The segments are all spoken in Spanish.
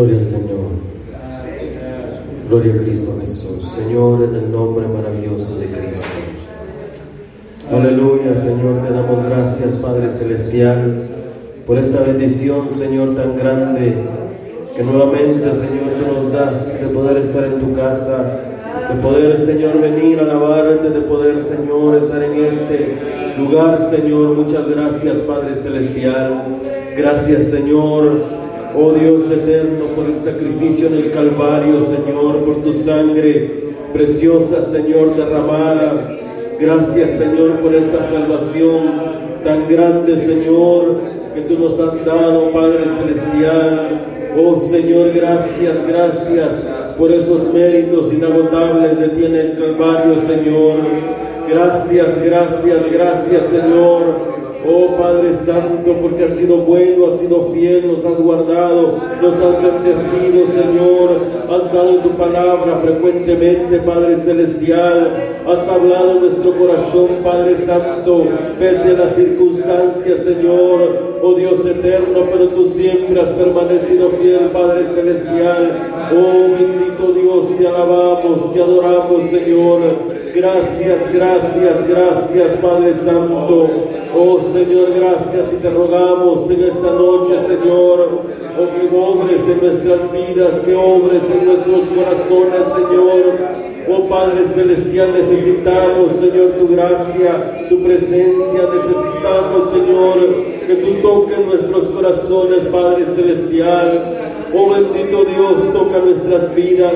Gloria al Señor. Gloria a Cristo Jesús. Señor, en el nombre maravilloso de Cristo. Aleluya, Señor, te damos gracias, Padre Celestial, por esta bendición, Señor, tan grande, que nuevamente, Señor, tú nos das de poder estar en tu casa, de poder, Señor, venir a alabarte, de poder, Señor, estar en este lugar, Señor. Muchas gracias, Padre Celestial. Gracias, Señor. Oh Dios eterno, por el sacrificio en el Calvario, Señor, por tu sangre preciosa, Señor, derramada. Gracias, Señor, por esta salvación tan grande, Señor, que tú nos has dado, Padre Celestial. Oh Señor, gracias, gracias por esos méritos inagotables de ti en el Calvario, Señor. Gracias, gracias, gracias, Señor. Oh Padre Santo, porque has sido bueno, has sido fiel, nos has guardado, nos has bendecido, Señor. Has dado tu palabra frecuentemente, Padre Celestial. Has hablado nuestro corazón, Padre Santo, pese a las circunstancias, Señor. Oh Dios eterno, pero tú siempre has permanecido fiel, Padre Celestial. Oh bendito Dios, te alabamos, te adoramos, Señor. Gracias, gracias, gracias, Padre Santo. Oh Señor, gracias y te rogamos en esta noche, Señor, oh que obres en nuestras vidas, que obres en nuestros corazones, Señor. Oh Padre Celestial, necesitamos, Señor, tu gracia, tu presencia, necesitamos, Señor, que tú toques nuestros corazones, Padre Celestial. Oh bendito Dios, toca nuestras vidas,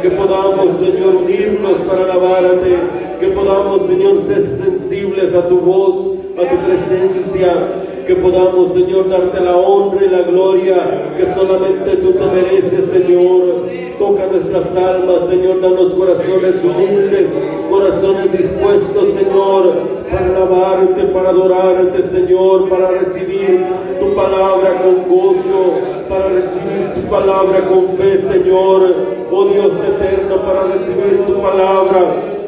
que podamos, Señor, unirnos para alabarte, que podamos, Señor, ser sensibles a tu voz, a tu presencia, que podamos, Señor, darte la honra y la gloria que solamente tú te mereces, Señor. Toca nuestras almas, Señor, danos corazones humildes, corazones dispuestos, Señor, para alabarte, para adorarte, Señor, para recibir tu palabra con gozo, para recibir tu palabra con fe, Señor. Oh Dios eterno, para recibir tu palabra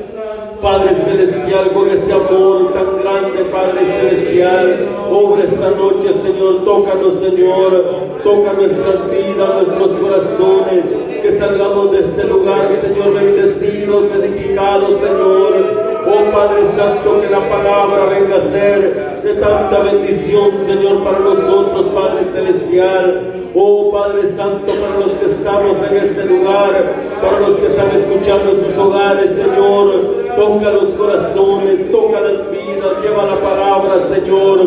Padre Celestial, con ese amor tan grande, Padre Celestial, obra esta noche, Señor, tócanos, Señor, toca nuestras vidas, nuestros corazones, que salgamos de este lugar, Señor, bendecidos, edificados, Señor. Oh Padre Santo, que la palabra venga a ser de tanta bendición, Señor, para nosotros, Padre Celestial. Oh Padre Santo, para los que estamos en este lugar, para los que están escuchando en sus hogares, Señor, toca los corazones, toca las vidas, lleva la palabra, Señor,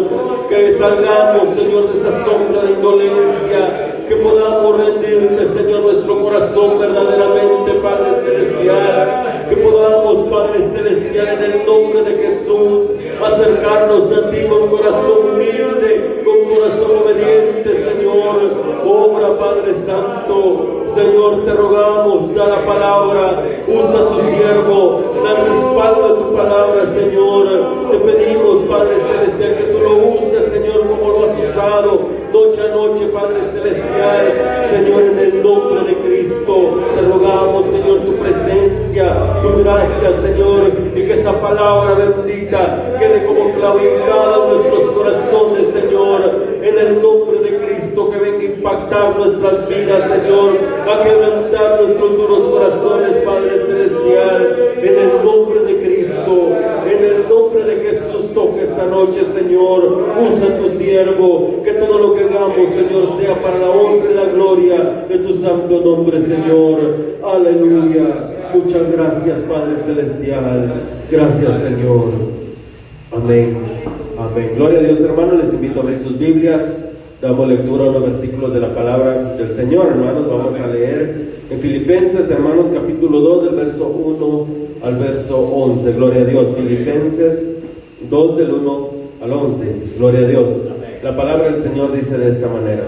que salgamos, Señor, de esa sombra de indolencia, que podamos rendirte, Señor, nuestro corazón verdaderamente, Padre Celestial, que podamos, Padre Celestial, en el nombre de Jesús, acercarnos a ti con corazón humilde, con corazón obediente, Señor. Obra, Padre Santo, Señor, te rogamos, da la palabra, usa tu siervo, da respaldo de tu palabra, Señor. Te pedimos, Padre Celestial, que tú lo uses, Señor, como lo has usado noche a noche, Padre Celestial. Señor, en el nombre de Cristo, te rogamos, Señor, tu presencia, tu gracia, Señor, y que esa palabra bendita quede como clavicada en nuestros corazones, Señor, en el nombre de Cristo, que nuestras vidas, Señor, a quebrantar nuestros duros corazones, Padre Celestial, en el nombre de Cristo, en el nombre de Jesús, toca esta noche, Señor, usa tu siervo, que todo lo que hagamos, Señor, sea para la honra y la gloria de tu santo nombre, Señor. Aleluya. Muchas gracias, Padre Celestial. Gracias, Señor. Amén. Amén. Gloria a Dios, hermanos. Les invito a abrir sus Biblias. Damos lectura a los versículos de la palabra del Señor, hermanos. Vamos a leer en Filipenses, hermanos, capítulo 2, del verso 1 al verso 11. Gloria a Dios. Filipenses 2, del 1 al 11. Gloria a Dios. La palabra del Señor dice de esta manera.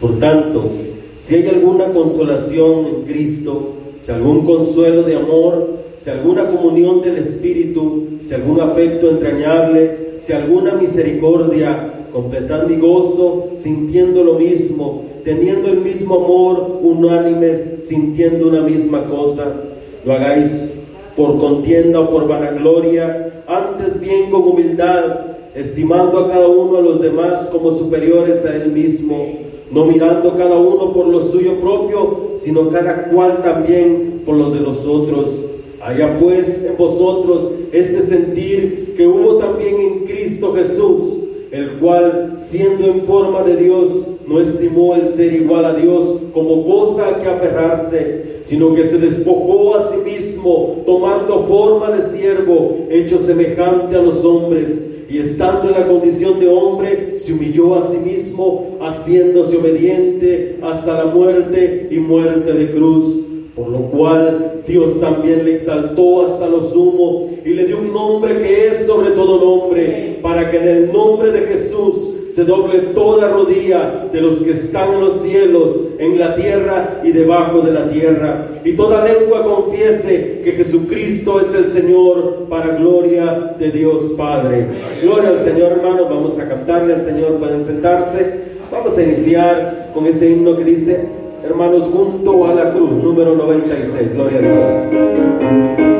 Por tanto, si hay alguna consolación en Cristo, si algún consuelo de amor, si alguna comunión del Espíritu, si algún afecto entrañable, si alguna misericordia, completad mi gozo, sintiendo lo mismo, teniendo el mismo amor, unánimes, sintiendo una misma cosa. Lo hagáis por contienda o por vanagloria, antes bien con humildad, estimando a cada uno a los demás como superiores a él mismo no mirando cada uno por lo suyo propio, sino cada cual también por lo de los otros. Haya pues en vosotros este sentir que hubo también en Cristo Jesús, el cual, siendo en forma de Dios, no estimó el ser igual a Dios como cosa a que aferrarse, sino que se despojó a sí mismo, tomando forma de siervo, hecho semejante a los hombres y estando en la condición de hombre, se humilló a sí mismo, haciéndose obediente hasta la muerte y muerte de cruz. Por lo cual Dios también le exaltó hasta lo sumo y le dio un nombre que es sobre todo nombre, para que en el nombre de Jesús se doble toda rodilla de los que están en los cielos, en la tierra y debajo de la tierra, y toda lengua confiese que Jesucristo es el Señor para gloria de Dios Padre. Gloria al Señor, hermanos, vamos a cantarle al Señor, pueden sentarse. Vamos a iniciar con ese himno que dice, hermanos, junto a la cruz, número 96, gloria a Dios.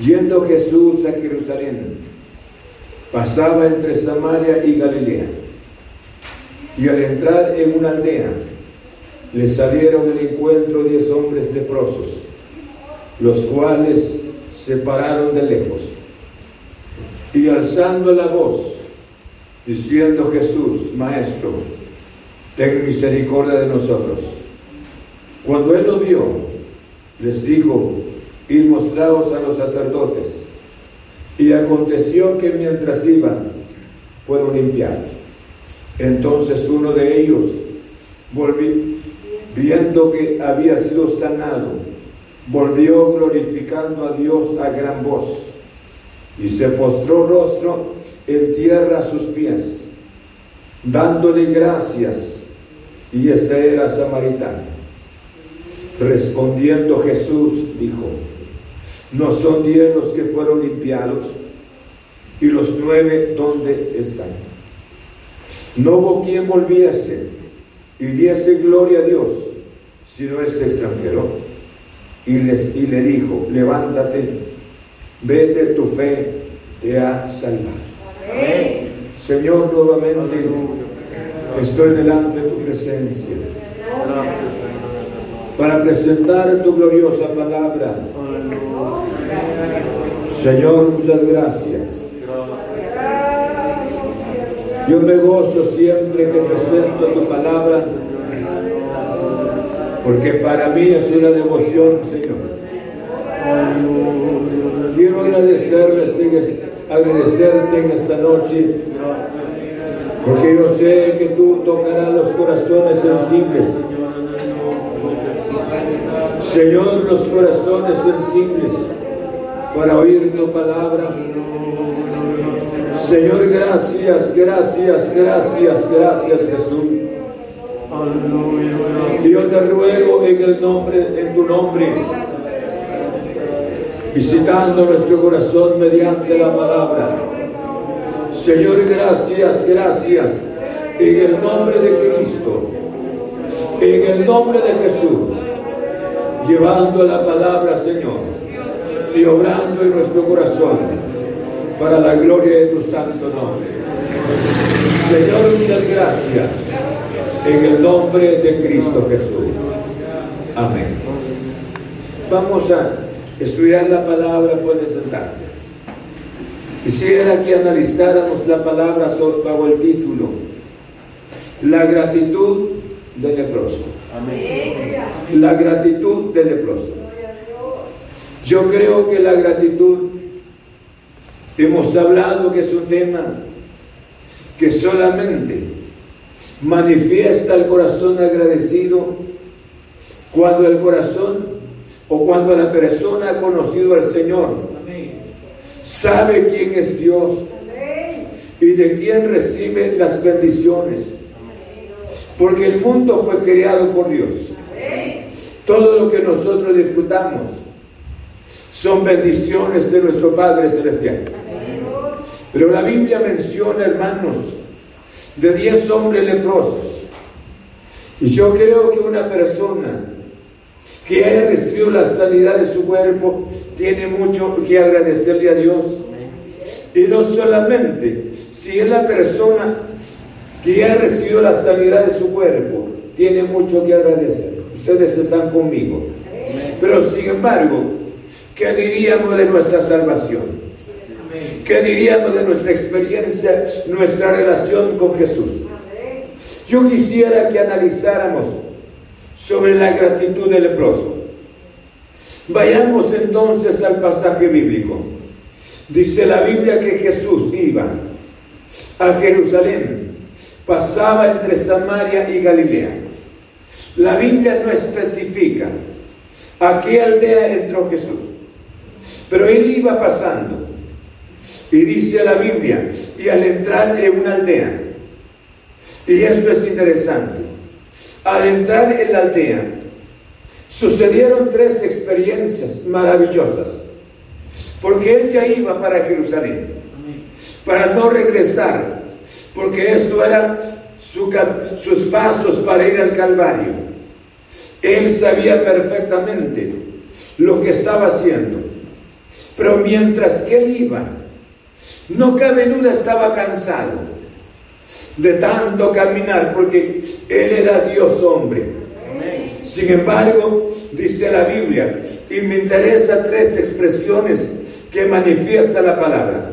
Yendo Jesús a Jerusalén, pasaba entre Samaria y Galilea. Y al entrar en una aldea, le salieron el encuentro diez hombres leprosos, los cuales se pararon de lejos. Y alzando la voz, diciendo Jesús, Maestro, ten misericordia de nosotros. Cuando él lo vio, les dijo, y mostraos a los sacerdotes. Y aconteció que mientras iban, fueron limpiados. Entonces uno de ellos, viendo que había sido sanado, volvió glorificando a Dios a gran voz y se postró rostro en tierra a sus pies, dándole gracias, y este era samaritano. Respondiendo Jesús dijo, ¿no son diez los que fueron limpiados? ¿Y los nueve dónde están? No hubo quien volviese y diese gloria a Dios, sino este extranjero. Y, les, y le dijo, levántate, vete, tu fe te ha salvado. Señor, nuevamente estoy delante de tu presencia para presentar tu gloriosa palabra. Señor, muchas gracias. Yo me gozo siempre que presento tu palabra, porque para mí es una devoción, Señor. Quiero agradecerles agradecerte en esta noche, porque yo sé que tú tocarás los corazones sensibles. Señor, los corazones sensibles para oír tu palabra. Señor, gracias, gracias, gracias, gracias Jesús. Yo te ruego en el nombre, en tu nombre, visitando nuestro corazón mediante la palabra. Señor, gracias, gracias, en el nombre de Cristo, en el nombre de Jesús, llevando la palabra, Señor, y obrando en nuestro corazón para la gloria de tu santo nombre. Señor, muchas gracias en el nombre de Cristo Jesús. Amén. Vamos a estudiar la palabra, puede sentarse. Quisiera que analizáramos la palabra bajo el título, la gratitud del leproso. Amén. La gratitud del leproso. Yo creo que la gratitud, hemos hablado que es un tema que solamente manifiesta el corazón agradecido cuando el corazón o cuando la persona ha conocido al Señor, sabe quién es Dios y de quién recibe las bendiciones. Porque el mundo fue creado por Dios. Todo lo que nosotros disfrutamos son bendiciones de nuestro Padre Celestial. Pero la Biblia menciona, hermanos, de diez hombres leprosos. Y yo creo que una persona que haya recibido la sanidad de su cuerpo tiene mucho que agradecerle a Dios. Y no solamente, si es la persona que ha recibido la sanidad de su cuerpo, tiene mucho que agradecer. Ustedes están conmigo. Pero sin embargo, ¿qué diríamos de nuestra salvación? ¿Qué diríamos de nuestra experiencia, nuestra relación con Jesús? Yo quisiera que analizáramos sobre la gratitud del leproso. Vayamos entonces al pasaje bíblico. Dice la Biblia que Jesús iba a Jerusalén, pasaba entre Samaria y Galilea. La Biblia no especifica a qué aldea entró Jesús, pero él iba pasando. Y dice la Biblia, y al entrar en una aldea, y esto es interesante, al entrar en la aldea, sucedieron tres experiencias maravillosas, porque él ya iba para Jerusalén, para no regresar, porque esto era sus pasos para ir al Calvario. Él sabía perfectamente lo que estaba haciendo, pero mientras que él iba, no cabe duda, estaba cansado de tanto caminar, porque Él era Dios hombre. Sin embargo, dice la Biblia, y me interesa tres expresiones que manifiesta la palabra.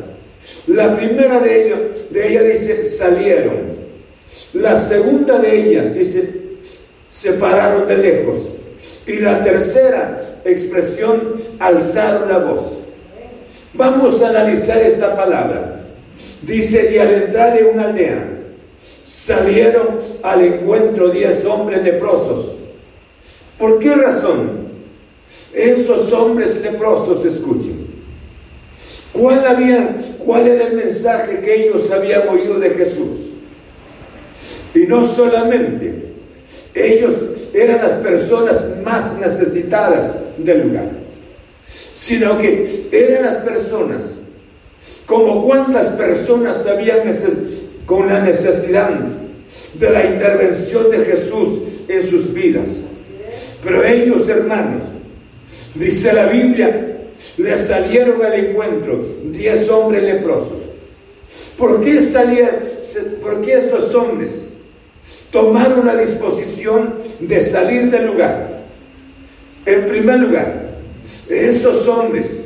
La primera de ellas, de dice, salieron. La segunda de ellas dice, se pararon de lejos. Y la tercera expresión, alzaron la voz. Vamos a analizar esta palabra. Dice, y al entrar en una aldea, salieron al encuentro diez hombres leprosos. ¿Por qué razón? Estos hombres leprosos, escuchen. ¿Cuál, había, ¿Cuál era el mensaje que ellos habían oído de Jesús? Y no solamente, ellos eran las personas más necesitadas del lugar sino que eran las personas, como cuántas personas habían con la necesidad de la intervención de Jesús en sus vidas. Pero ellos, hermanos, dice la Biblia, le salieron al encuentro diez hombres leprosos. ¿Por qué, salían, ¿Por qué estos hombres tomaron la disposición de salir del lugar? En primer lugar, estos hombres,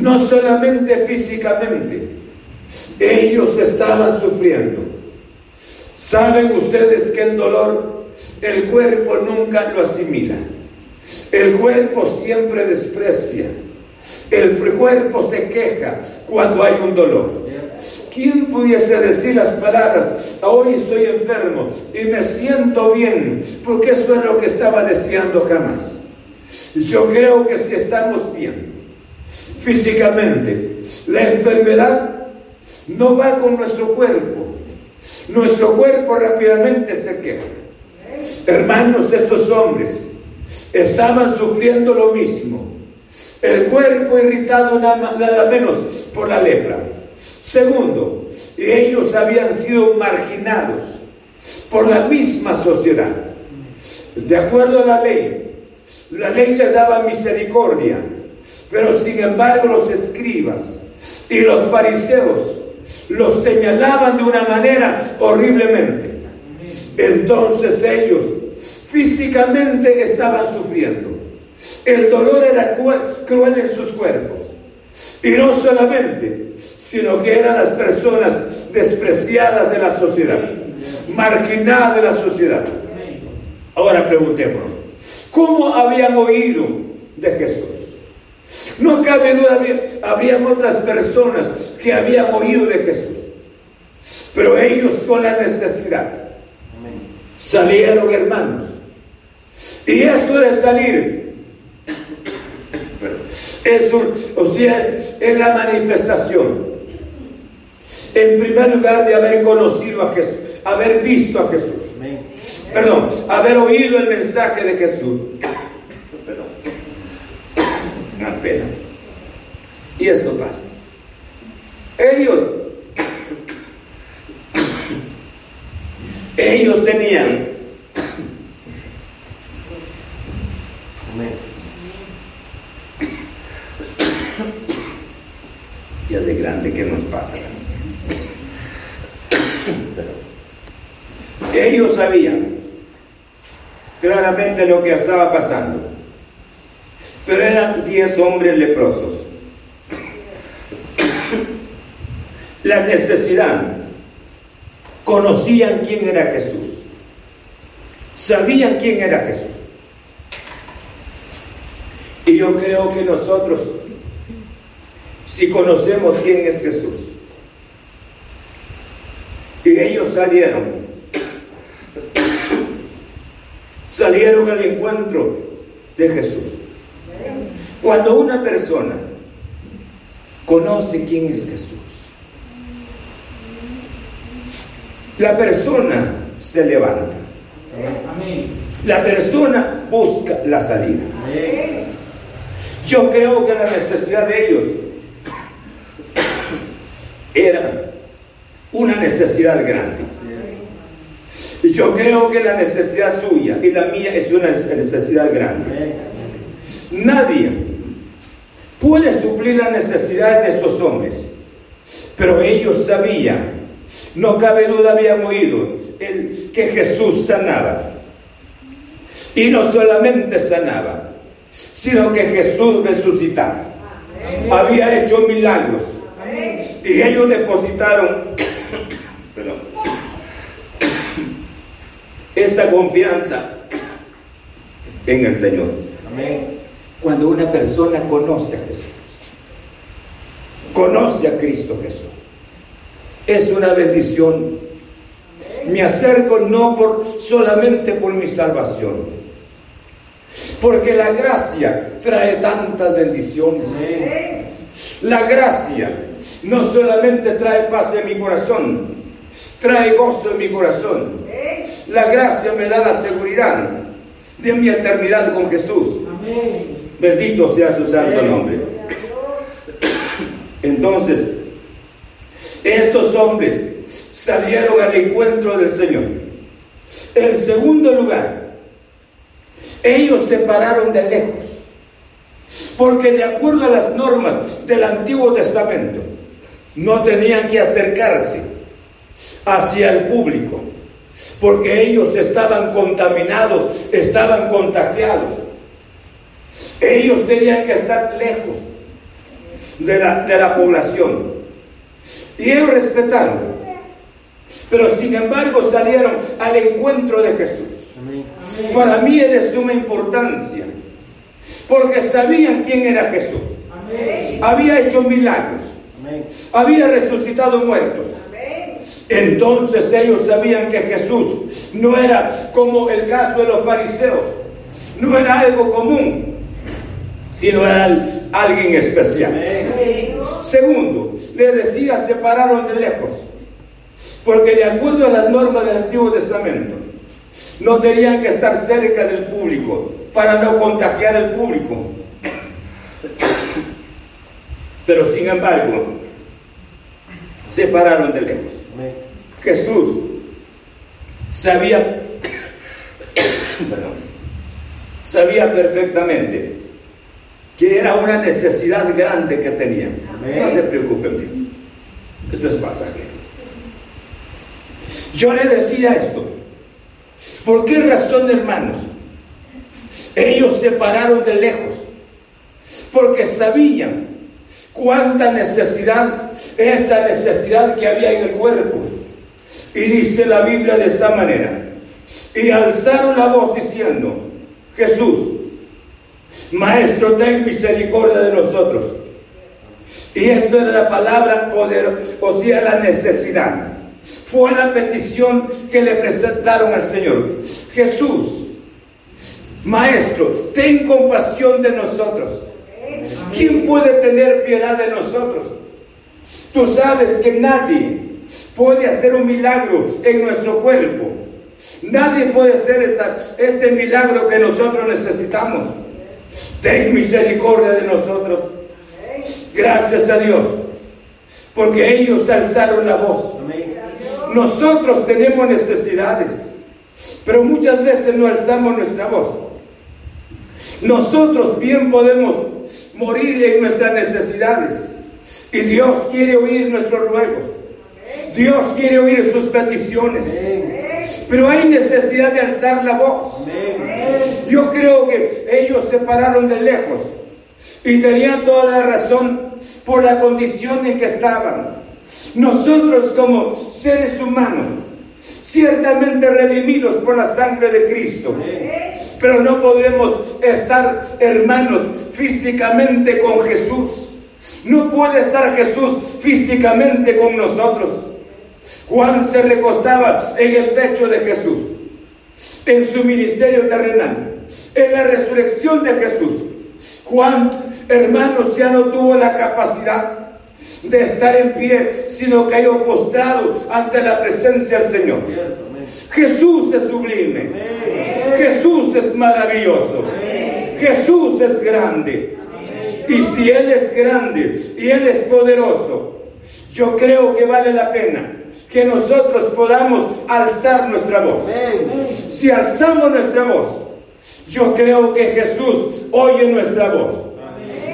no solamente físicamente, ellos estaban sufriendo. Saben ustedes que el dolor, el cuerpo nunca lo asimila. El cuerpo siempre desprecia. El cuerpo se queja cuando hay un dolor. ¿Quién pudiese decir las palabras, hoy estoy enfermo y me siento bien? Porque eso es lo que estaba deseando jamás. Yo creo que si estamos bien físicamente, la enfermedad no va con nuestro cuerpo. Nuestro cuerpo rápidamente se queja. Hermanos, estos hombres estaban sufriendo lo mismo. El cuerpo irritado nada, menos por la lepra. Segundo, ellos habían sido marginados por la misma sociedad. De acuerdo a la ley, la ley le daba misericordia, pero sin embargo los escribas y los fariseos los señalaban de una manera horriblemente. Entonces ellos físicamente estaban sufriendo. El dolor era cruel en sus cuerpos. Y no solamente, sino que eran las personas despreciadas de la sociedad, marginadas de la sociedad. Ahora preguntémonos, ¿cómo habían oído de Jesús? No cabe duda, habrían otras personas que habían oído de Jesús, pero ellos con la necesidad salieron hermanos. Y esto de salir es, o sea, es la manifestación en primer lugar de haber conocido a Jesús, haber visto a Jesús. Perdón, haber oído el mensaje de Jesús. Una pena. Y esto pasa. Ellos, ellos tenían Ya de grande que nos pasa. Ellos sabían claramente lo que estaba pasando, pero eran diez hombres leprosos. La necesidad, conocían quién era Jesús, sabían quién era Jesús. Y yo creo que nosotros, si conocemos quién es Jesús, y ellos salieron salieron al encuentro de Jesús. Cuando una persona conoce quién es Jesús, la persona se levanta. La persona busca la salida. Yo creo que la necesidad de ellos era una necesidad grande. Yo creo que la necesidad suya y la mía es una necesidad grande. Nadie puede suplir la necesidad de estos hombres, pero ellos sabían, no cabe duda, habían oído el, que Jesús sanaba. Y no solamente sanaba, sino que Jesús resucitaba. Había hecho milagros. Y ellos depositaron perdón, esta confianza en el Señor. Cuando una persona conoce a Jesús, conoce a Cristo Jesús, es una bendición. Me acerco no por solamente por mi salvación, porque la gracia trae tantas bendiciones. La gracia no solamente trae paz en mi corazón, trae gozo en mi corazón. La gracia me da la seguridad de mi eternidad con Jesús. Bendito sea su santo nombre. Entonces, estos hombres salieron al encuentro del Señor. En segundo lugar, ellos se pararon de lejos, porque de acuerdo a las normas del Antiguo Testamento, no tenían que acercarse hacia el público, porque ellos estaban contaminados, estaban contagiados. Ellos tenían que estar lejos de la, población. Y ellos respetaron. Pero sin embargo salieron al encuentro de Jesús. Para mí es de suma importancia. Porque sabían quién era Jesús. Había hecho milagros. Había resucitado muertos. Entonces ellos sabían que Jesús no era como el caso de los fariseos, no era algo común, sino era alguien especial. Segundo, le decía, se pararon de lejos, porque de acuerdo a las normas del Antiguo Testamento, no tenían que estar cerca del público para no contagiar al público. Pero sin embargo, se pararon de lejos. Jesús sabía, sabía perfectamente que era una necesidad grande que tenía. No se preocupen, esto es pasajero. Yo le decía esto. ¿Por qué razón, hermanos? Ellos se pararon de lejos porque sabían cuánta necesidad, esa necesidad que había en el cuerpo. Y dice la Biblia de esta manera, y alzaron la voz diciendo, Jesús, Maestro, ten misericordia de nosotros. Y esto era la palabra poder, o sea, la necesidad. Fue la petición que le presentaron al Señor. Jesús, Maestro, ten compasión de nosotros. ¿Quién puede tener piedad de nosotros? Tú sabes que nadie puede hacer un milagro en nuestro cuerpo. Nadie puede hacer este milagro que nosotros necesitamos. Ten misericordia de nosotros. Gracias a Dios. Porque ellos alzaron la voz. Nosotros tenemos necesidades. Pero muchas veces no alzamos nuestra voz. Nosotros bien podemos morir en nuestras necesidades. Y Dios quiere oír nuestros ruegos. Dios quiere oír sus peticiones. Pero hay necesidad de alzar la voz. Yo creo que ellos se pararon de lejos y tenían toda la razón por la condición en que estaban. Nosotros como seres humanos, ciertamente redimidos por la sangre de Cristo, pero no podemos estar hermanos físicamente con Jesús. No puede estar Jesús físicamente con nosotros. Juan se recostaba en el pecho de Jesús, en su ministerio terrenal, en la resurrección de Jesús. Juan, hermanos, ya no tuvo la capacidad de estar en pie, sino cayó postrado ante la presencia del Señor. Jesús es sublime. Jesús es maravilloso. Jesús es grande. Y si Él es grande y Él es poderoso, yo creo que vale la pena que nosotros podamos alzar nuestra voz. Si alzamos nuestra voz, yo creo que Jesús oye nuestra voz.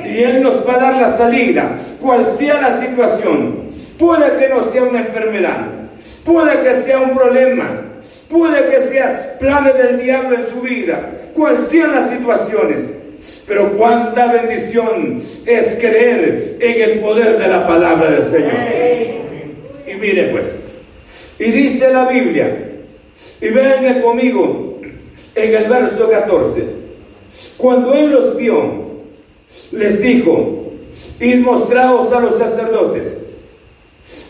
Y Él nos va a dar la salida, cual sea la situación. Puede que no sea una enfermedad, puede que sea un problema, puede que sea planes del diablo en su vida, cual sean las situaciones. Pero cuánta bendición es creer en el poder de la palabra del Señor. Y mire pues, y dice la Biblia, y vean conmigo en el verso 14, cuando Él los vio, les dijo, id mostraos a los sacerdotes.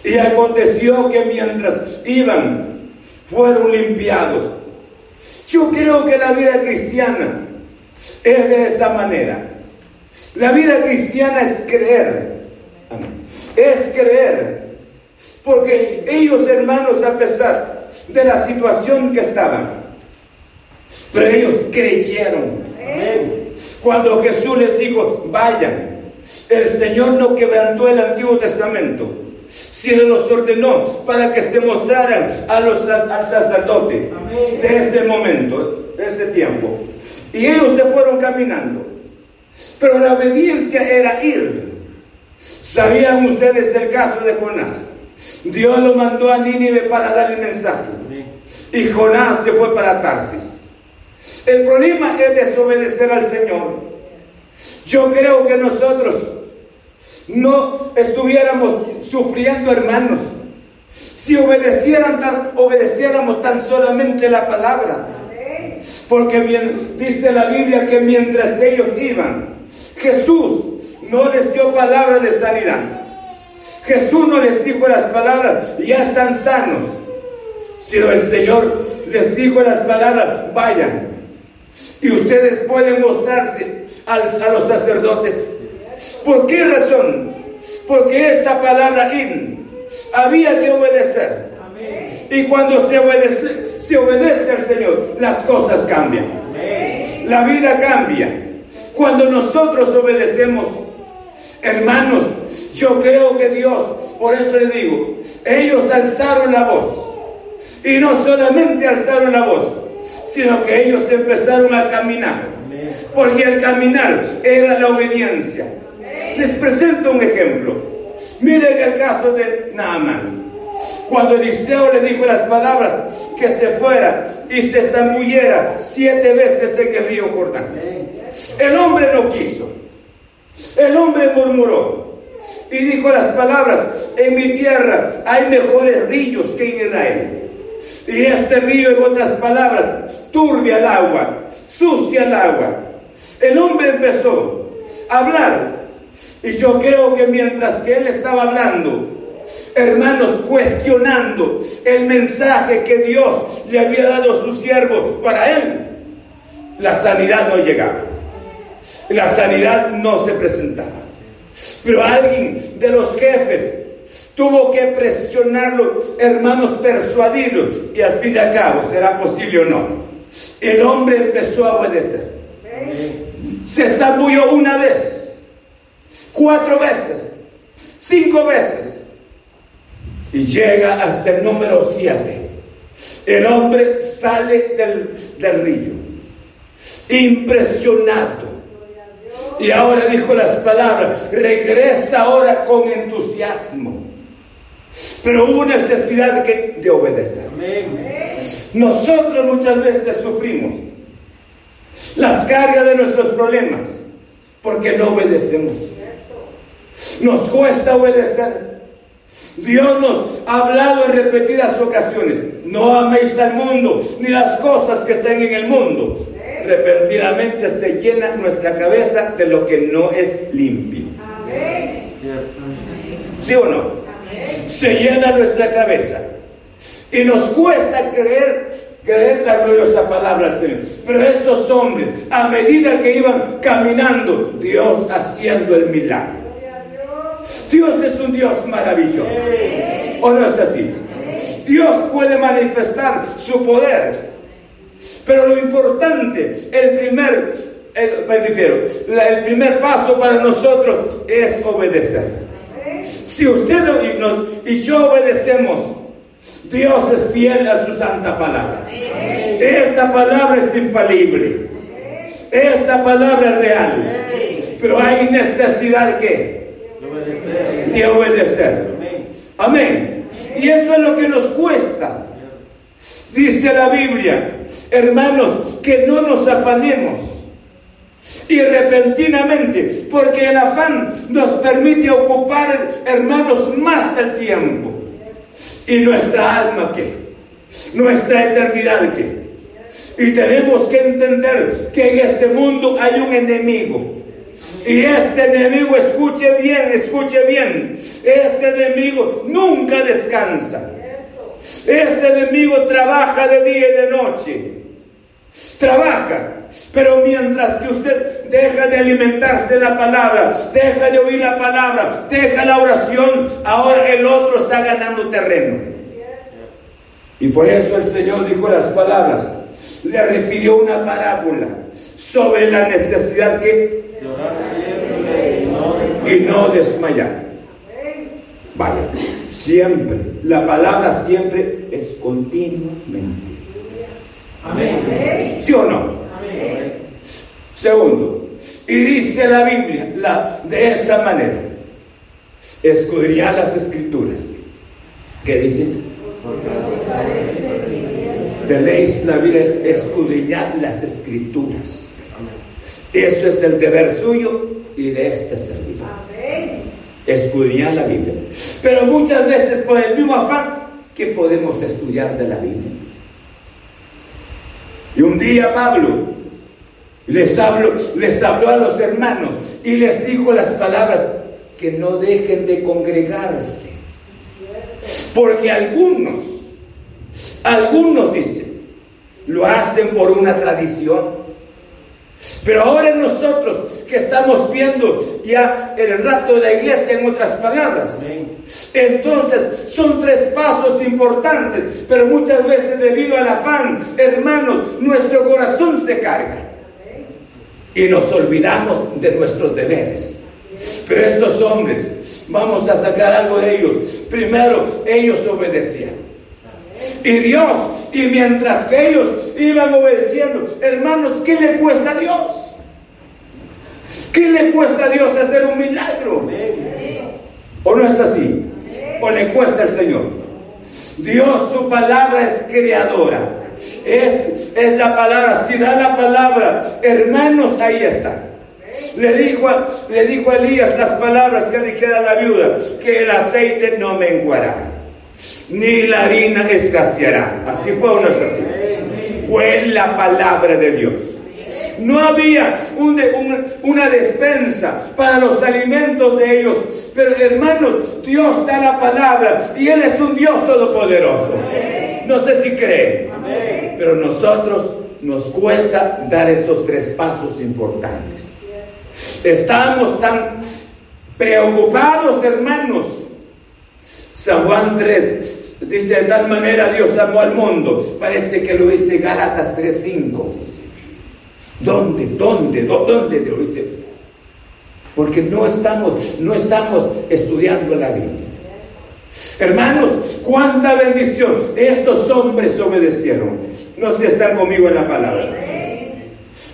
Y aconteció que mientras iban, fueron limpiados. Yo creo que la vida cristiana es de esa manera. La vida cristiana es creer. Es creer. Porque ellos, hermanos, a pesar de la situación que estaban, pero ellos creyeron. Cuando Jesús les dijo, vayan, el Señor no quebrantó el Antiguo Testamento, sino los ordenó para que se mostraran a los, al sacerdote de ese momento, de ese tiempo. Y ellos se fueron caminando. Pero la obediencia era ir. ¿Sabían ustedes el caso de Jonás? Dios lo mandó a Nínive para dar el mensaje. Y Jonás se fue para Tarsis. El problema es desobedecer al Señor. Yo creo que nosotros no estuviéramos sufriendo, hermanos, si obedecieran tan, obedeciéramos tan solamente la palabra. Porque dice la Biblia que mientras ellos iban, Jesús no les dio palabra de sanidad. Jesús no les dijo las palabras, ya están sanos. Sino el Señor les dijo las palabras, vayan. Y ustedes pueden mostrarse a los sacerdotes. ¿Por qué razón? Porque esta palabra in había que obedecer. Y cuando se obedece, se obedece al Señor, las cosas cambian. La vida cambia. Cuando nosotros obedecemos, hermanos, yo creo que Dios, por eso le digo, ellos alzaron la voz. Y no solamente alzaron la voz, sino que ellos empezaron a caminar. Porque el caminar era la obediencia. Les presento un ejemplo. Miren el caso de Naaman. Cuando Eliseo le dijo las palabras que se fuera y se zambullera siete veces en el río Jordán. El hombre no quiso. El hombre murmuró y dijo las palabras, en mi tierra hay mejores ríos que en Israel. Y este río, en otras palabras, turbia el agua, sucia el agua. El hombre empezó a hablar. Y yo creo que mientras que él estaba hablando, hermanos, cuestionando el mensaje que Dios le había dado a sus siervos para él, la sanidad no llegaba. La sanidad no se presentaba. Pero alguien de los jefes tuvo que presionarlos, hermanos, persuadirlos, y al fin y al cabo, ¿será posible o no? El hombre empezó a obedecer. Se zambulló una vez, cuatro veces, cinco veces, y llega hasta el número siete. El hombre sale del, del río, impresionado. Y ahora dijo las palabras, regresa ahora con entusiasmo. Pero hubo necesidad de, de obedecer. Nosotros muchas veces sufrimos las cargas de nuestros problemas porque no obedecemos. Nos cuesta obedecer. Dios nos ha hablado en repetidas ocasiones, no améis al mundo ni las cosas que están en el mundo. Repentinamente se llena nuestra cabeza de lo que no es limpio. ¿Sí o no? se llena nuestra cabeza. Y nos cuesta creer, creer la gloriosa palabra Señor. Pero estos hombres, a medida que iban caminando, Dios haciendo el milagro. Dios es un Dios maravilloso. ¿O no es así? Dios puede manifestar su poder. Pero lo importante, el primer, el, me refiero, el primer paso para nosotros es obedecer. Si usted y, yo obedecemos, Dios es fiel a su santa palabra. Esta palabra es infalible. Esta palabra es real. Pero hay necesidad de De obedecer. Amén. Y eso es lo que nos cuesta. Dice la Biblia, hermanos, que no nos afanemos y repentinamente, porque el afán nos permite ocupar, hermanos, más el tiempo. ¿Y nuestra alma qué? ¿Nuestra eternidad qué? Y tenemos que entender que en este mundo hay un enemigo. Y este enemigo, escuche bien, escuche bien, este enemigo nunca descansa. Este enemigo trabaja de día y de noche. Trabaja. Pero mientras que usted deja de alimentarse la palabra, deja de oír la palabra, deja la oración, ahora el otro está ganando terreno. Y por eso el Señor dijo las palabras, le refirió una parábola sobre la necesidad que y no desmayar. Vaya, siempre, la palabra siempre es continuamente. Amén. ¿Sí o no? Segundo, y dice la Biblia la, de esta manera, escudriñar las escrituras. ¿Qué dice? Tenéis la Biblia, escudriñar las escrituras. Eso es el deber suyo y de este servidor. Escudriñar la Biblia. Pero muchas veces por el mismo afán que podemos estudiar de la Biblia. Y un día Pablo les habló, les habló a los hermanos y les dijo las palabras que no dejen de congregarse. Porque algunos, algunos dicen, lo hacen por una tradición. Pero ahora nosotros que estamos viendo ya el rato de la iglesia en otras palabras, entonces son tres pasos importantes, pero muchas veces debido al afán, hermanos, nuestro corazón se carga y nos olvidamos de nuestros deberes. Pero estos hombres, vamos a sacar algo de ellos. Primero, ellos obedecían. Y Dios, y mientras que ellos iban obedeciendo, hermanos, ¿qué le cuesta a Dios? ¿Qué le cuesta a Dios hacer un milagro? ¿O no es así? ¿O le cuesta al Señor? Dios, su palabra es creadora. Es, es la palabra, si da la palabra, hermanos, ahí está. Le dijo, a, le dijo a Elías las palabras que dijera la viuda, que el aceite no menguará, ni la harina escaseará. Así fue o no es así. Fue la palabra de Dios. No había una despensa para los alimentos de ellos. Pero hermanos, Dios da la palabra y Él es un Dios todopoderoso. No sé si creen, pero nosotros nos cuesta dar estos tres pasos importantes. Estamos tan preocupados, hermanos. San Juan 3 dice de tal manera Dios amó al mundo. Parece que lo dice Gálatas 3.5. Dice. ¿Dónde? ¿Dónde? ¿Dónde lo dice? Porque no estamos, no estamos estudiando la Biblia. Hermanos, cuánta bendición. Estos hombres obedecieron. No sé si están conmigo en la palabra.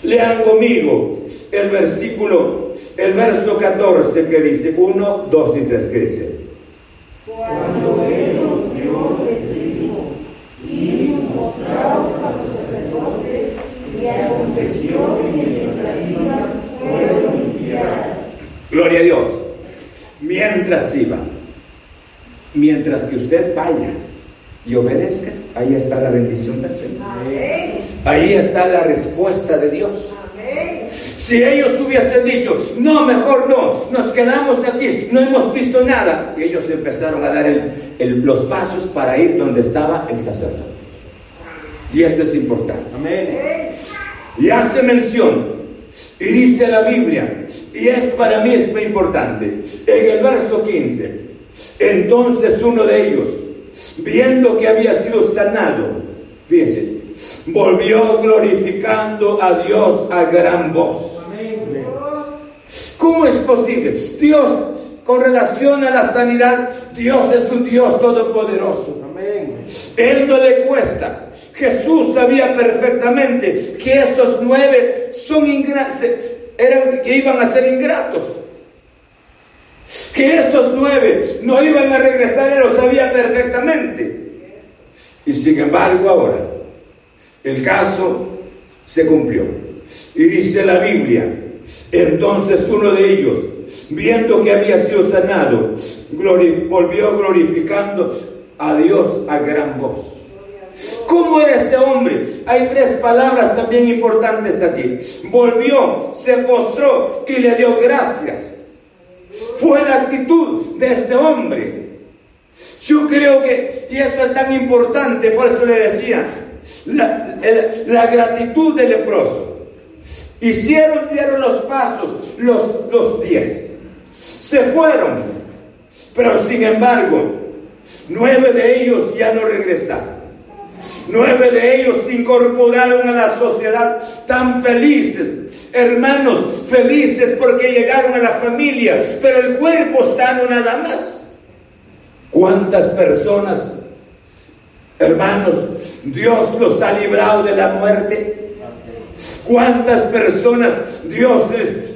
Lean conmigo el versículo, el verso 14 que dice 1, 2 y 3 que dice. Cuando Él nos dio el y nos mostramos a los sacerdotes y aconteció que mientras iban fueron limpiadas. Gloria a Dios. Mientras iba, mientras que usted vaya y obedezca, ahí está la bendición del Señor. Ahí está la respuesta de Dios. Si ellos hubiesen dicho, no, mejor no, nos quedamos aquí, no hemos visto nada, y ellos empezaron a dar los pasos para ir donde estaba el sacerdote. Y esto es importante. Y hace mención, y dice la Biblia, y es para mí es muy importante, en el verso 15, entonces uno de ellos, viendo que había sido sanado, fíjense, volvió glorificando a Dios a gran voz. ¿Cómo es posible? Dios, con relación a la sanidad, Dios es un Dios todopoderoso. Él no le cuesta. Jesús sabía perfectamente que estos nueve son eran, que iban a ser ingratos. Que estos nueve no iban a regresar, él lo sabía perfectamente. Y sin embargo ahora, el caso se cumplió. Y dice la Biblia, entonces uno de ellos, viendo que había sido sanado, volvió glorificando a Dios a gran voz. ¿Cómo era este hombre? Hay tres palabras también importantes aquí. Volvió, se postró y le dio gracias. Fue la actitud de este hombre. Yo creo que, y esto es tan importante, por eso le decía, la, gratitud del leproso. Hicieron, dieron los pasos, los, los diez. Se fueron. Pero sin embargo, nueve de ellos ya no regresaron. Nueve de ellos se incorporaron a la sociedad tan felices, hermanos felices porque llegaron a la familia, pero el cuerpo sano nada más. ¿Cuántas personas, hermanos, Dios los ha librado de la muerte? ¿Cuántas personas Dios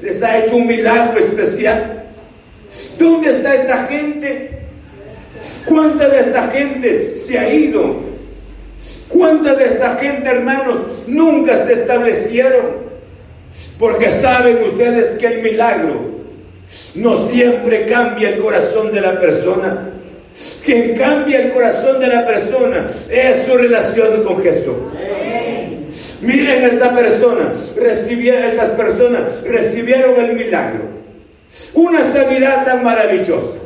les, ha hecho un milagro especial? ¿Dónde está esta gente? ¿Cuánta de esta gente se ha ido? ¿Cuánta de esta gente, hermanos, nunca se establecieron? Porque saben ustedes que el milagro no siempre cambia el corazón de la persona. Quien cambia el corazón de la persona es su relación con Jesús. Miren esta persona, estas personas recibieron el milagro. Una sanidad tan maravillosa.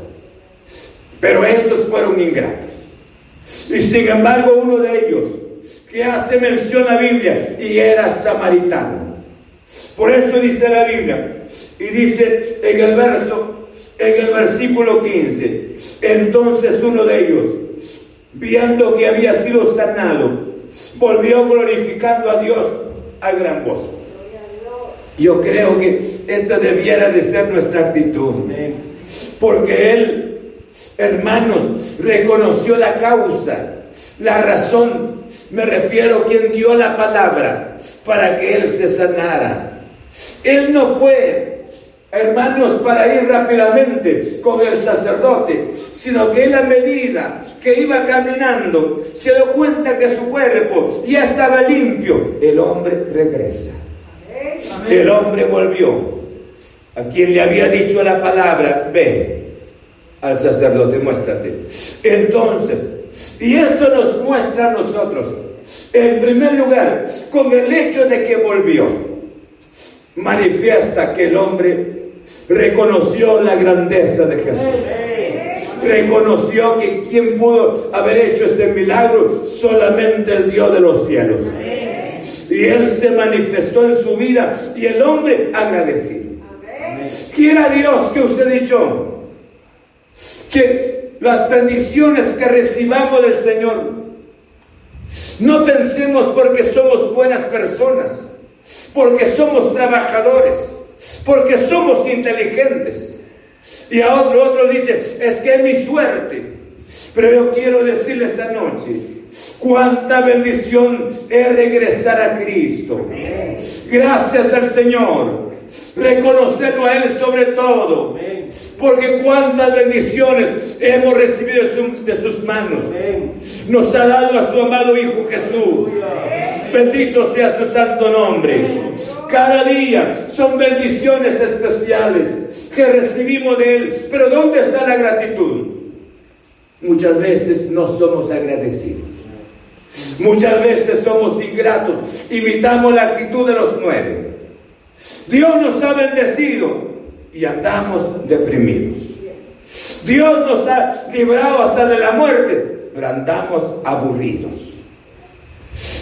Pero estos fueron ingratos. Y sin embargo uno de ellos, que hace mención a la Biblia, y era samaritano. Por eso dice la Biblia, y dice en el verso, en el versículo 15, entonces uno de ellos, viendo que había sido sanado, volvió glorificando a Dios a gran voz. Yo creo que esta debiera de ser nuestra actitud. Porque Él, hermanos, reconoció la causa, la razón. Me refiero a quien dio la palabra para que Él se sanara. Él no fue hermanos, para ir rápidamente con el sacerdote, sino que en la medida que iba caminando, se dio cuenta que su cuerpo ya estaba limpio. El hombre regresa. El hombre volvió. A quien le había dicho la palabra, ve al sacerdote, muéstrate. Entonces, y esto nos muestra a nosotros, en primer lugar, con el hecho de que volvió, manifiesta que el hombre reconoció la grandeza de Jesús. Reconoció que quien pudo haber hecho este milagro, solamente el Dios de los cielos. Y Él se manifestó en su vida y el hombre agradecido. Quiera Dios que usted y que las bendiciones que recibamos del Señor, no pensemos porque somos buenas personas, porque somos trabajadores, porque somos inteligentes. Y a otro, otro dice, es que es mi suerte. Pero yo quiero decirle esta noche, cuánta bendición es regresar a Cristo. Gracias al Señor. Reconocerlo a Él sobre todo. Porque cuántas bendiciones hemos recibido de, sus manos. Nos ha dado a su amado Hijo Jesús. Bendito sea su santo nombre. Cada día son bendiciones especiales que recibimos de Él. Pero ¿dónde está la gratitud? Muchas veces no somos agradecidos. Muchas veces somos ingratos. Imitamos la actitud de los nueve. Dios nos ha bendecido y andamos deprimidos. Dios nos ha librado hasta de la muerte, pero andamos aburridos.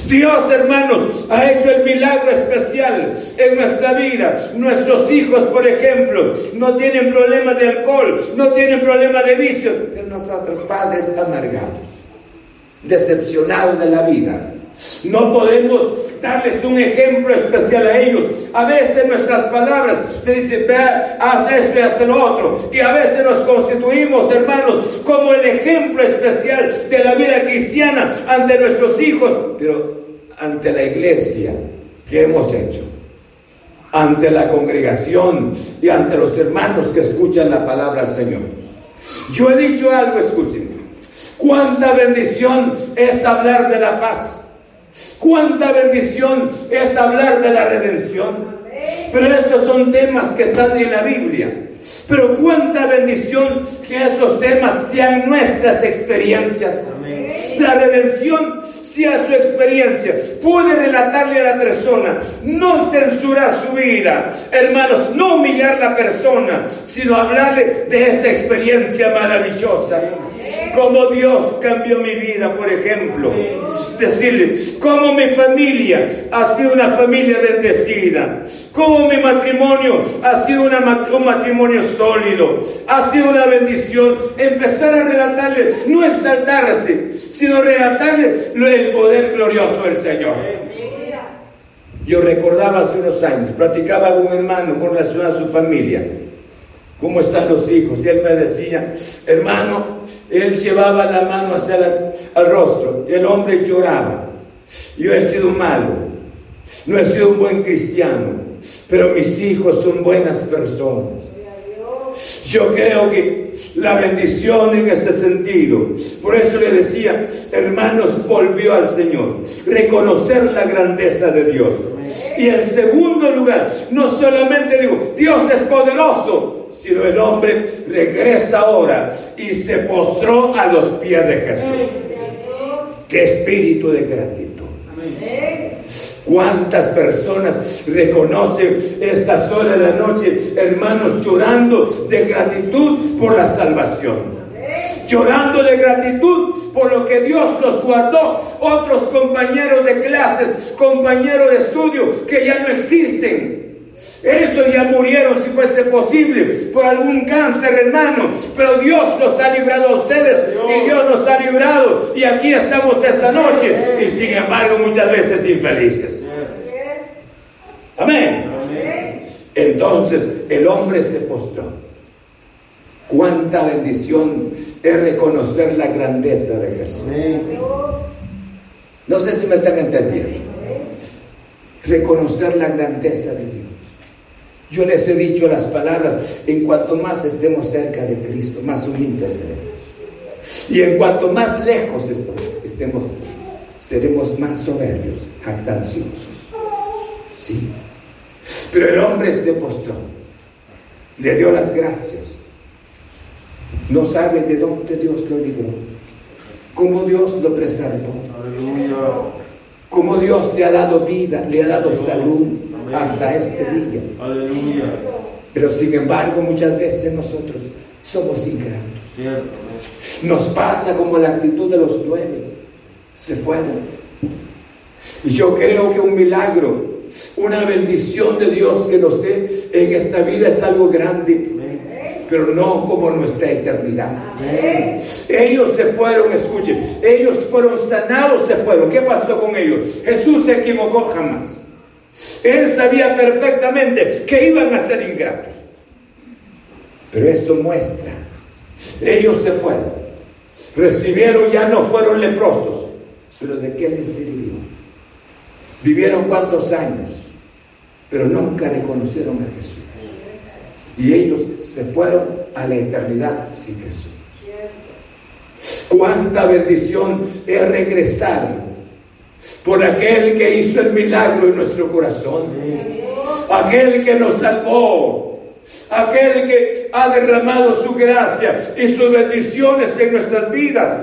Dios, hermanos, ha hecho el milagro especial en nuestra vida. Nuestros hijos, por ejemplo, no tienen problema de alcohol, no tienen problema de vicio, pero nosotros, padres amargados, decepcionados de la vida, no podemos darles un ejemplo especial a ellos. A veces nuestras palabras le dicen, vea, haz esto y haz lo otro. Y a veces nos constituimos, hermanos, como el ejemplo especial de la vida cristiana ante nuestros hijos, pero ante la iglesia, ¿qué hemos hecho? Ante la congregación y ante los hermanos que escuchan la palabra del Señor. Yo he dicho algo, escuchen. Cuánta bendición es hablar de la paz Cuánta bendición es hablar de la redención. Pero estos son temas que están en la Biblia. Pero cuánta bendición que esos temas sean nuestras experiencias. La redención sea su experiencia. Puede relatarle a la persona, no censurar su vida, hermanos, no humillar a la persona, sino hablarle de esa experiencia maravillosa. Como Dios cambió mi vida, por ejemplo. Decirle, cómo mi familia ha sido una familia bendecida. Cómo mi matrimonio ha sido un matrimonio sólido. Ha sido una bendición. Empezar a relatarle, no exaltarse, sino relatarle el poder glorioso del Señor. Yo recordaba hace unos años, platicaba con un hermano con relación a su familia. ¿Cómo están los hijos? Y él me decía, hermano, él llevaba la mano hacia el rostro y el hombre lloraba. Yo he sido malo, no he sido un buen cristiano, pero mis hijos son buenas personas. Yo creo que la bendición en ese sentido. Por eso le decía, hermanos, volvió al Señor. Reconocer la grandeza de Dios. Y en segundo lugar, no solamente digo, Dios es poderoso, sino el hombre regresa ahora y se postró a los pies de Jesús. Qué espíritu de gratitud. ¿Cuántas personas reconocen esta sola de la noche, hermanos, llorando de gratitud por la salvación? Llorando de gratitud por lo que Dios los guardó. Otros compañeros de clases, compañeros de estudio que ya no existen. Estos ya murieron si fuese posible por algún cáncer, hermano. Pero Dios los ha librado a ustedes y Dios nos ha librado. Y aquí estamos esta noche y sin embargo muchas veces infelices. Amén. Entonces el hombre se postró. Cuánta bendición es reconocer la grandeza de Jesús. No sé si me están entendiendo. Reconocer la grandeza de Dios. Yo les he dicho las palabras, en cuanto más estemos cerca de Cristo, más humildes seremos. Y en cuanto más lejos estemos, seremos más soberbios, jactanciosos. Sí. Pero el hombre se postró, le dio las gracias. No sabe de dónde Dios lo libró, cómo Dios lo preservó, cómo Dios le ha dado vida, le ha dado salud hasta este día. Pero sin embargo, muchas veces nosotros somos ingratos. Nos pasa como la actitud de los nueve. Se fueron. Y yo creo que un milagro, una bendición de Dios que nos dé en esta vida es algo grande pero no como nuestra eternidad. Ellos se fueron, escuchen, ellos fueron sanados, se fueron. ¿Qué pasó con ellos? Jesús se equivocó jamás. Él sabía perfectamente que iban a ser ingratos. Pero esto muestra, ellos se fueron, recibieron, ya no fueron leprosos, pero ¿de qué les sirvió? Vivieron cuántos años, pero nunca reconocieron a Jesús. Y ellos se fueron a la eternidad sin Jesús. Cuánta bendición es regresar por aquel que hizo el milagro en nuestro corazón, aquel que nos salvó, aquel que ha derramado su gracia y sus bendiciones en nuestras vidas.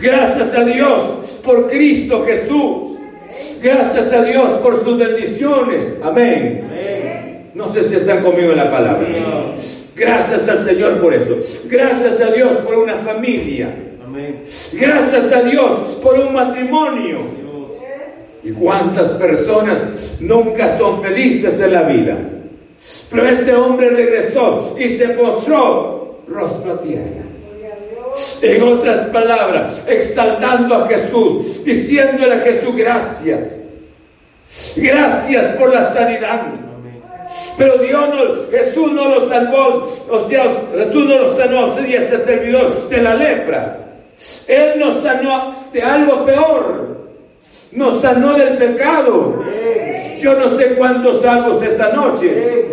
Gracias a Dios por Cristo Jesús. Gracias a Dios por sus bendiciones. Amén. No sé si están conmigo en la palabra. Gracias al Señor por eso. Gracias a Dios por una familia. Gracias a Dios por un matrimonio. ¿Y cuántas personas nunca son felices en la vida? Pero este hombre regresó y se postró rostro a tierra. En otras palabras, exaltando a Jesús, diciéndole a Jesús gracias. Gracias por la sanidad. Pero Dios no, Jesús no lo salvó, o sea, Jesús no lo sanó y ese servidor de la lepra. Él nos sanó de algo peor. Nos sanó del pecado. Yo no sé cuántos salvos esta noche.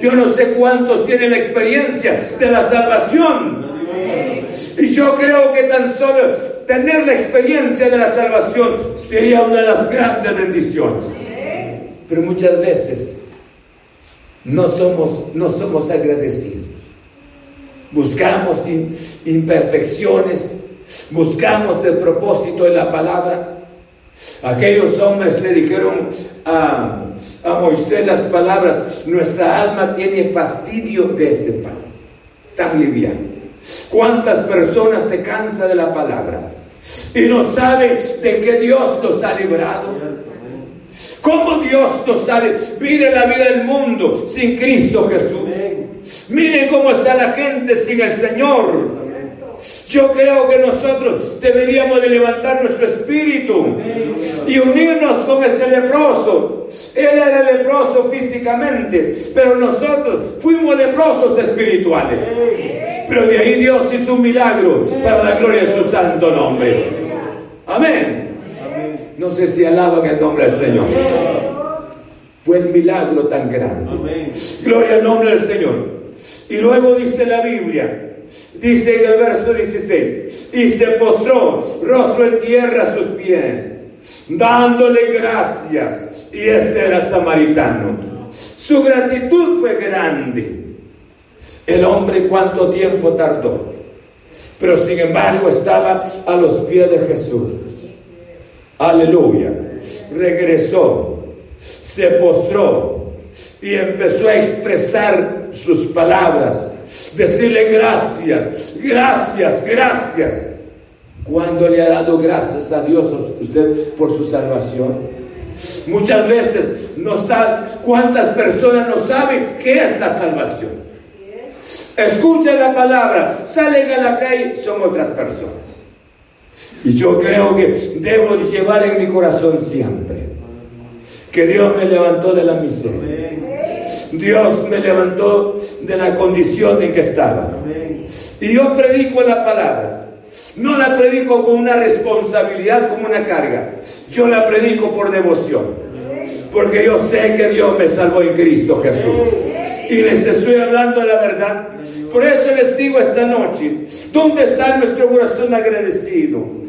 Yo no sé cuántos tienen la experiencia de la salvación. Y yo creo que tan solo tener la experiencia de la salvación sería una de las grandes bendiciones. Pero muchas veces no somos, no somos agradecidos buscamos imperfecciones, buscamos el propósito de la palabra. Aquellos hombres le dijeron a, a Moisés las palabras, nuestra alma tiene fastidio de este pan, tan liviano. ¿Cuántas personas se cansan de la palabra y no saben de que Dios los ha librado? ¿Cómo Dios nos ha Mire la vida del mundo sin Cristo Jesús. Miren cómo está la gente sin el Señor. Yo creo que nosotros deberíamos de levantar nuestro espíritu y unirnos con este leproso. Él era leproso físicamente, pero nosotros fuimos leprosos espirituales. Pero de ahí Dios hizo un milagro para la gloria de su santo nombre. Amén. No sé si alaban el nombre del Señor. Fue el milagro tan grande. Gloria al nombre del Señor. Y luego dice la Biblia, dice en el verso 16, y se postró rostro en tierra a sus pies, dándole gracias. Y este era samaritano. Su gratitud fue grande. El hombre cuánto tiempo tardó. Pero sin embargo estaba a los pies de Jesús. Aleluya. Regresó, se postró y empezó a expresar sus palabras, decirle gracias, gracias, gracias. ¿Cuándo le ha dado gracias a Dios usted por su salvación? Muchas veces no sabe, cuántas personas no saben qué es la salvación. Escuchan la palabra, salen a la calle, son otras personas. Y yo creo que debo llevar en mi corazón siempre que Dios me levantó de la miseria. Dios me levantó de la condición en que estaba. Y yo predico la palabra. No la predico con una responsabilidad, como una carga. Yo la predico por devoción. Porque yo sé que Dios me salvó en Cristo Jesús. Y les estoy hablando de la verdad. Por eso les digo esta noche, ¿dónde está nuestro corazón agradecido?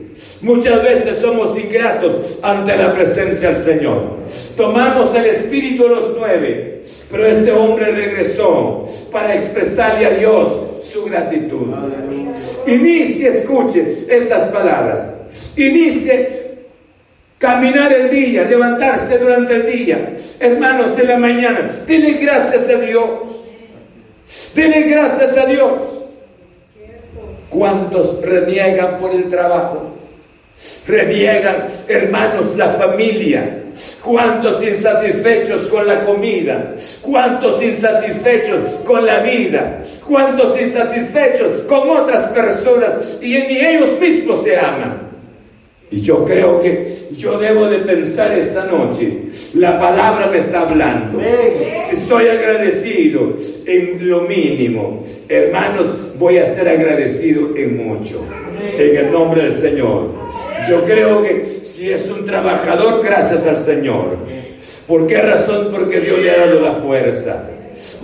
Muchas veces somos ingratos ante la presencia del Señor. Tomamos el espíritu de los nueve, pero este hombre regresó para expresarle a Dios su gratitud. Inicie, escuche estas palabras. Inicie caminar el día, levantarse durante el día. Hermanos, de la mañana, denle gracias a Dios. Denle gracias a Dios. ¿Cuántos reniegan por el trabajo? Reniegan, hermanos, la familia. ¿Cuántos insatisfechos con la comida? ¿Cuántos insatisfechos con la vida? ¿Cuántos insatisfechos con otras personas? Y ni ellos mismos se aman. Y yo creo que yo debo de pensar esta noche, la palabra me está hablando. Si soy agradecido en lo mínimo, hermanos, voy a ser agradecido en mucho. En el nombre del Señor. Yo creo que si es un trabajador, gracias al Señor. ¿Por qué razón? Porque Dios le ha dado la fuerza.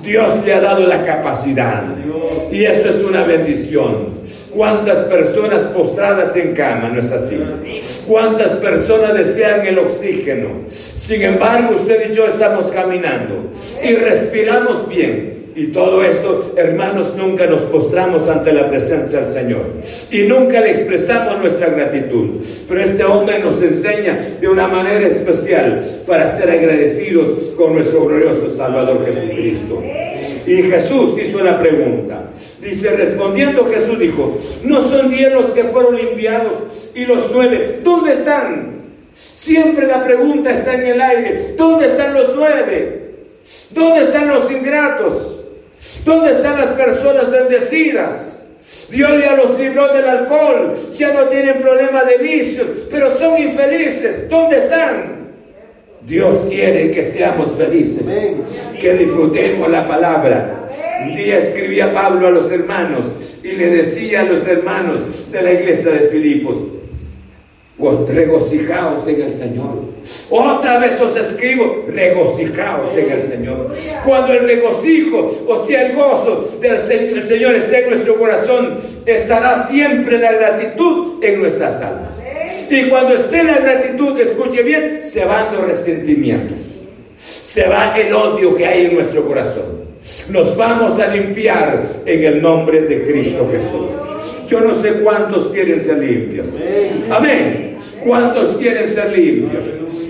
Dios le ha dado la capacidad. Y esto es una bendición. ¿Cuántas personas postradas en cama? ¿No es así? ¿Cuántas personas desean el oxígeno? Sin embargo, usted y yo estamos caminando y respiramos bien. Y todo esto, hermanos, nunca nos postramos ante la presencia del Señor. Y nunca le expresamos nuestra gratitud. Pero este hombre nos enseña de una manera especial para ser agradecidos con nuestro glorioso Salvador Jesucristo. Y Jesús hizo la pregunta. Dice, respondiendo Jesús dijo, no son diez los que fueron limpiados y los nueve, ¿dónde están? Siempre la pregunta está en el aire, ¿dónde están los nueve? ¿Dónde están los ingratos? ¿Dónde están las personas bendecidas? Dios ya los libró del alcohol, ya no tienen problema de vicios, pero son infelices. ¿Dónde están? Dios quiere que seamos felices, que disfrutemos la palabra. Un día escribía Pablo a los hermanos y le decía a los hermanos de la iglesia de Filipos, regocijaos en el Señor. Otra vez os escribo, regocijaos en el Señor. Cuando el regocijo, o sea, el gozo del Señor, Señor esté en nuestro corazón, estará siempre la gratitud en nuestras almas. Y cuando esté la gratitud, escuche bien, se van los resentimientos. Se va el odio que hay en nuestro corazón. Nos vamos a limpiar en el nombre de Cristo Jesús. Yo no sé cuántos quieren ser limpios. Amén. ¿Cuántos quieren ser limpios?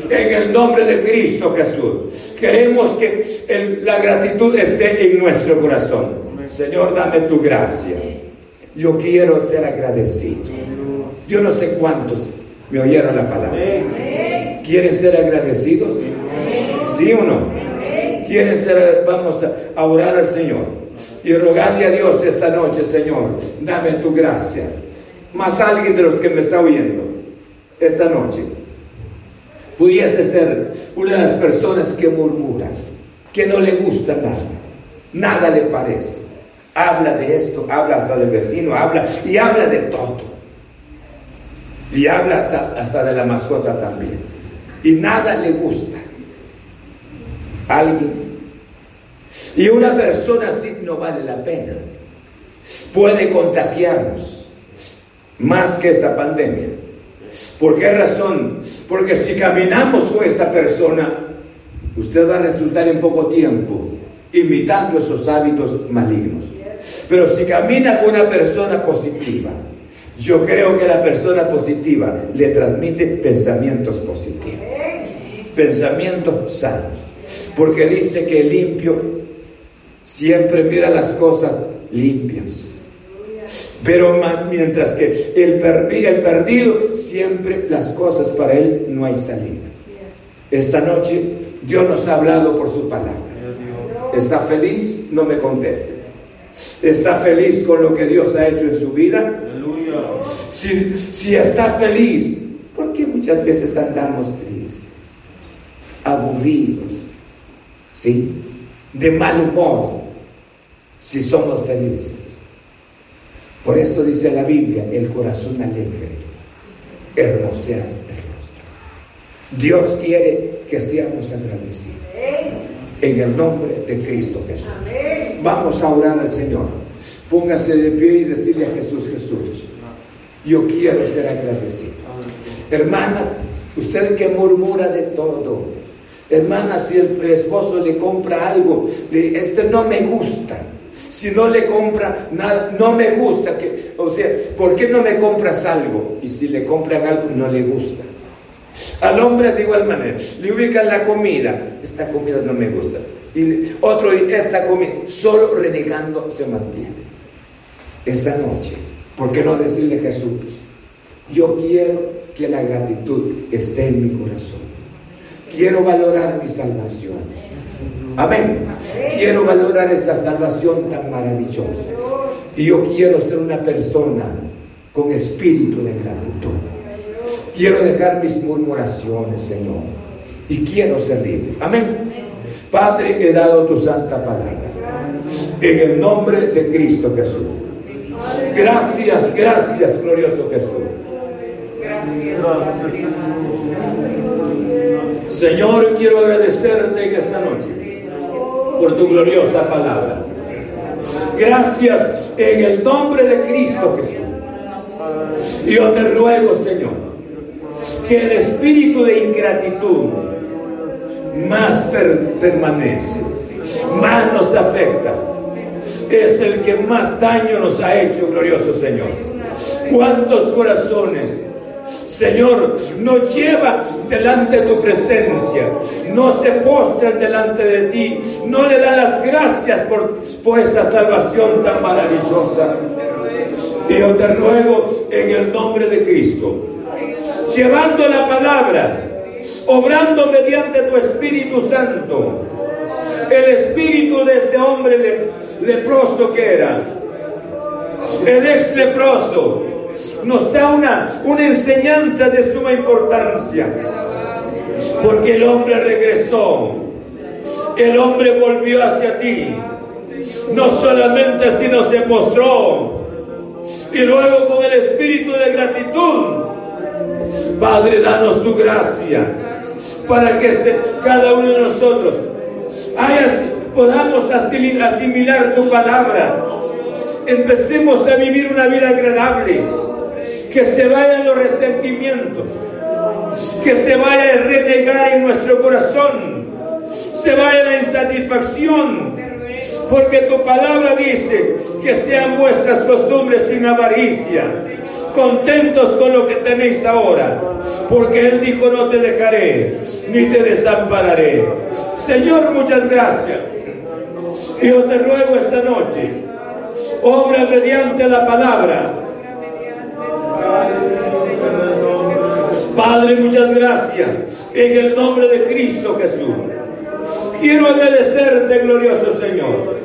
En el nombre de Cristo Jesús. Queremos que la gratitud esté en nuestro corazón. Señor, dame tu gracia. Yo quiero ser agradecido. Yo no sé cuántos me oyeron la palabra. ¿Quieren ser agradecidos? ¿Sí o no? ¿Quieren ser? Vamos a orar al Señor y rogarle a Dios esta noche, Señor, dame tu gracia. Más alguien de los que me está oyendo esta noche pudiese ser una de las personas que murmuran, que no le gusta nada, nada le parece. Habla de esto, habla hasta del vecino, habla y habla de todo. Y habla hasta, hasta de la mascota también. Y nada le gusta. Alguien y una persona así no vale la pena. Puede contagiarnos más que esta pandemia. ¿Por qué razón? Porque si caminamos con esta persona, usted va a resultar en poco tiempo imitando esos hábitos malignos. Pero si camina con una persona positiva, Yo creo que la persona positiva le transmite pensamientos positivos, pensamientos sanos, porque dice que limpio siempre mira las cosas limpias. Pero mientras que el, el perdido, siempre las cosas para él no hay salida. Esta noche Dios nos ha hablado por su palabra. ¿Está feliz? No me conteste. ¿Está feliz con lo que Dios ha hecho en su vida? Si, si está feliz, ¿por qué muchas veces andamos tristes, aburridos, ¿sí? de mal humor, si somos felices? Por eso dice la Biblia, el corazón alegre, hermosea el rostro. Dios quiere que seamos agradecidos. En el nombre de Cristo Jesús. Vamos a orar al Señor. Póngase de pie y decirle a Jesús, Jesús, yo quiero ser agradecido. Hermana, usted que murmura de todo. Hermana, si el esposo le compra algo, este no me gusta si no le compra nada, no me gusta, que, o sea, ¿por qué no me compras algo? Y si le compran algo, no le gusta. Al hombre de igual manera, le ubican la comida, esta comida no me gusta. Y otro, esta comida, solo renegando se mantiene. Esta noche, ¿por qué no decirle a Jesús? Yo quiero que la gratitud esté en mi corazón. Quiero valorar mi salvación. Amén. Quiero valorar esta salvación tan maravillosa. Y yo quiero ser una persona con espíritu de gratitud. Quiero dejar mis murmuraciones, Señor. Y quiero ser libre. Amén. Padre, he dado tu santa palabra. En el nombre de Cristo Jesús. Gracias, gracias, glorioso Jesús. Señor, quiero agradecerte en esta noche por tu gloriosa palabra. Gracias en el nombre de Cristo Jesús. Yo te ruego, Señor, que el espíritu de ingratitud más permanece, más nos afecta. Es el que más daño nos ha hecho, glorioso Señor. ¿Cuántos corazones Señor, nos lleva delante de tu presencia, no se postran delante de ti, no le dan las gracias por, por esta salvación tan maravillosa. Y yo te ruego en el nombre de Cristo, llevando la palabra, obrando mediante tu Espíritu Santo, el espíritu de este hombre leproso que era, el ex leproso, nos da una, una enseñanza de suma importancia. Porque el hombre regresó, el hombre volvió hacia ti. No solamente sino se postró. Y luego con el espíritu de gratitud, Padre, danos tu gracia para que este, cada uno de nosotros podamos asimilar tu palabra. Empecemos a vivir una vida agradable que se vayan los resentimientos, que se vaya el renegar en nuestro corazón, se vaya la insatisfacción, porque tu palabra dice que sean vuestras costumbres sin avaricia, contentos con lo que tenéis ahora, porque Él dijo no te dejaré, ni te desampararé. Señor, muchas gracias. Yo te ruego esta noche, obra mediante la palabra Padre, muchas gracias en el nombre de Cristo Jesús. Quiero agradecerte, glorioso Señor,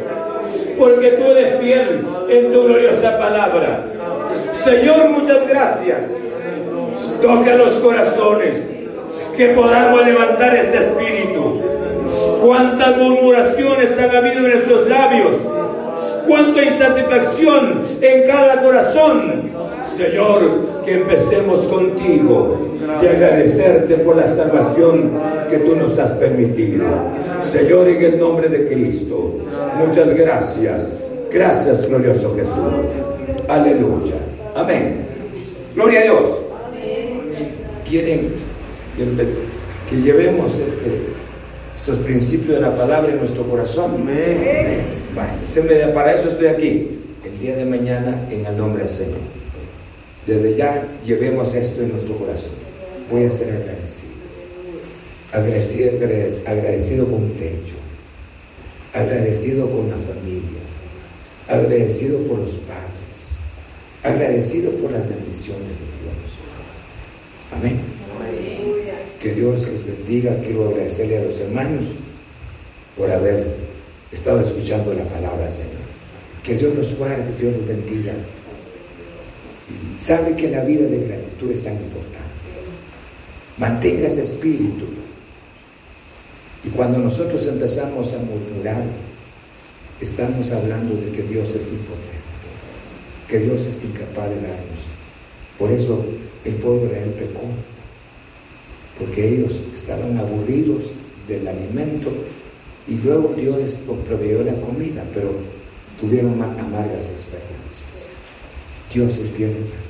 porque tú eres fiel en tu gloriosa palabra. Señor, muchas gracias. Toca los corazones, que podamos levantar este espíritu. Cuántas murmuraciones han habido en nuestros labios, cuánta insatisfacción en cada corazón. Señor, que empecemos contigo y agradecerte por la salvación que tú nos has permitido. Señor, en el nombre de Cristo, muchas gracias. Gracias, glorioso Jesús. Aleluya. Amén. Gloria a Dios. ¿Quieren que llevemos este, estos principios de la palabra en nuestro corazón? Bueno, para eso estoy aquí, el día de mañana, en el nombre del Señor. Desde ya llevemos esto en nuestro corazón. Voy a ser agradecido. Agradecido, agradecido con un techo. Agradecido con la familia. Agradecido por los padres. Agradecido por las bendiciones de Dios. Amén. Que Dios les bendiga. Quiero agradecerle a los hermanos por haber estado escuchando la palabra, Señor. Que Dios los guarde, Dios los bendiga. Sabe que la vida de gratitud es tan importante. Mantenga ese espíritu. Y cuando nosotros empezamos a murmurar, estamos hablando de que Dios es impotente, que Dios es incapaz de darnos. Por eso el pueblo de Israel pecó, porque ellos estaban aburridos del alimento y luego Dios les proveyó la comida, pero tuvieron amargas experiencias. Dios es fiel, hermanos.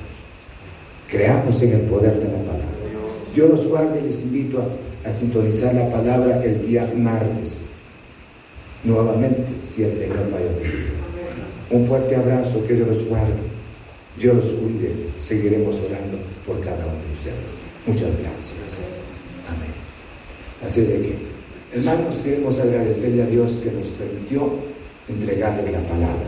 Creamos en el poder de la palabra. Dios los guarde y les invito a, sintonizar la palabra el día martes. Nuevamente, si el Señor vaya a Un fuerte abrazo, que Dios los guarde, Dios los cuide. Seguiremos orando por cada uno de ustedes. Muchas gracias. Amén. Así de que, hermanos, queremos agradecerle a Dios que nos permitió entregarles la palabra.